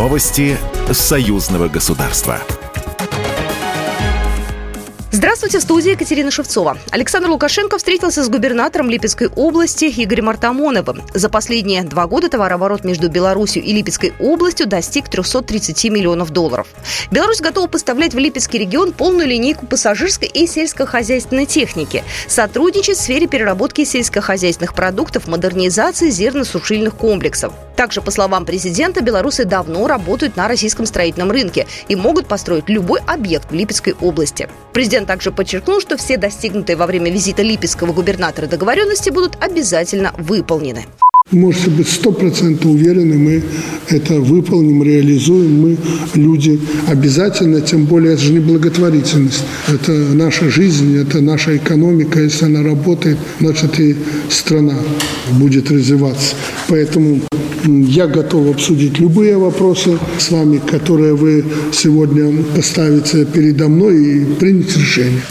Новости союзного государства. Здравствуйте, в студии Екатерина Шевцова. Александр Лукашенко встретился с губернатором Липецкой области Игорем Артамоновым. За последние два года товарооборот между Беларусью и Липецкой областью достиг 330 миллионов долларов. Беларусь готова поставлять в Липецкий регион полную линейку пассажирской и сельскохозяйственной техники, сотрудничать в сфере переработки сельскохозяйственных продуктов, модернизации зерно-сушильных комплексов. Также, по словам президента, белорусы давно работают на российском строительном рынке и могут построить любой объект в Липецкой области. Президент также подчеркнул, что все достигнутые во время визита липецкого губернатора договоренности будут обязательно выполнены. Можете быть сто процентов уверены, мы это выполним, реализуем. Мы люди обязательно, тем более это же не благотворительность. Это наша жизнь, это наша экономика. Если она работает, значит и страна будет развиваться. Поэтому я готов обсудить любые вопросы с вами, которые вы сегодня поставите передо мной и принять решение.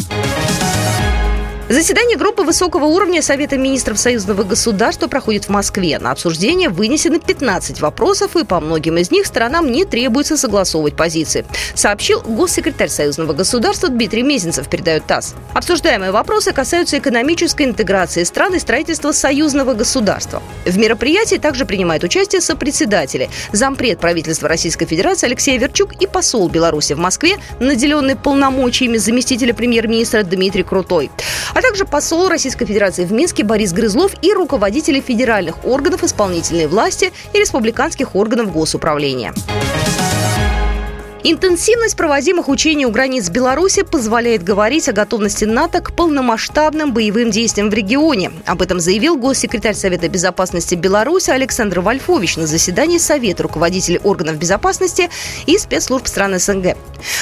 Заседание группы высокого уровня Совета министров союзного государства проходит в Москве. На обсуждение вынесены 15 вопросов, и по многим из них сторонам не требуется согласовывать позиции, сообщил госсекретарь союзного государства Дмитрий Мезенцев, передает ТАСС. Обсуждаемые вопросы касаются экономической интеграции стран и строительства союзного государства. В мероприятии также принимают участие сопредседатели, зампред правительства Российской Федерации Алексей Верчук и посол Беларуси в Москве, наделенный полномочиями заместителя премьер-министра Дмитрий Крутой а также посол Российской Федерации в Минске Борис Грызлов и руководители федеральных органов исполнительной власти и республиканских органов госуправления. Интенсивность проводимых учений у границ Беларуси позволяет говорить о готовности НАТО к полномасштабным боевым действиям в регионе. Об этом заявил госсекретарь Совета безопасности Беларуси Александр Вольфович на заседании Совета руководителей органов безопасности и спецслужб стран СНГ.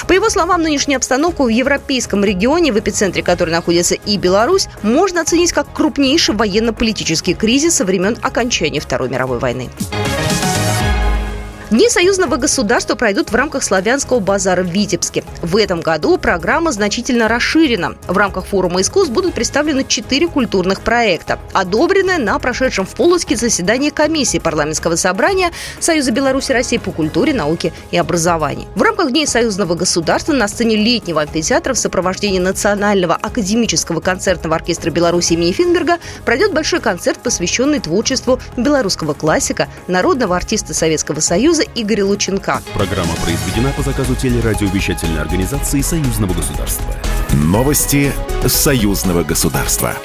По его словам, нынешнюю обстановку в европейском регионе, в эпицентре которой находится и Беларусь, можно оценить как крупнейший военно-политический кризис со времен окончания Второй мировой войны. Дни союзного государства пройдут в рамках славянского базара в Витебске. В этом году программа значительно расширена. В рамках форума искусств будут представлены четыре культурных проекта, одобренные на прошедшем в Полоцке заседании комиссии парламентского собрания Союза Беларуси России по культуре, науке и образованию. В рамках Дней союзного государства на сцене летнего амфитеатра в сопровождении Национального академического концертного оркестра Беларуси имени Финберга пройдет большой концерт, посвященный творчеству белорусского классика, народного артиста Советского Союза Союза Игоря Лученка. Программа произведена по заказу телерадиовещательной организации Союзного государства. Новости Союзного государства.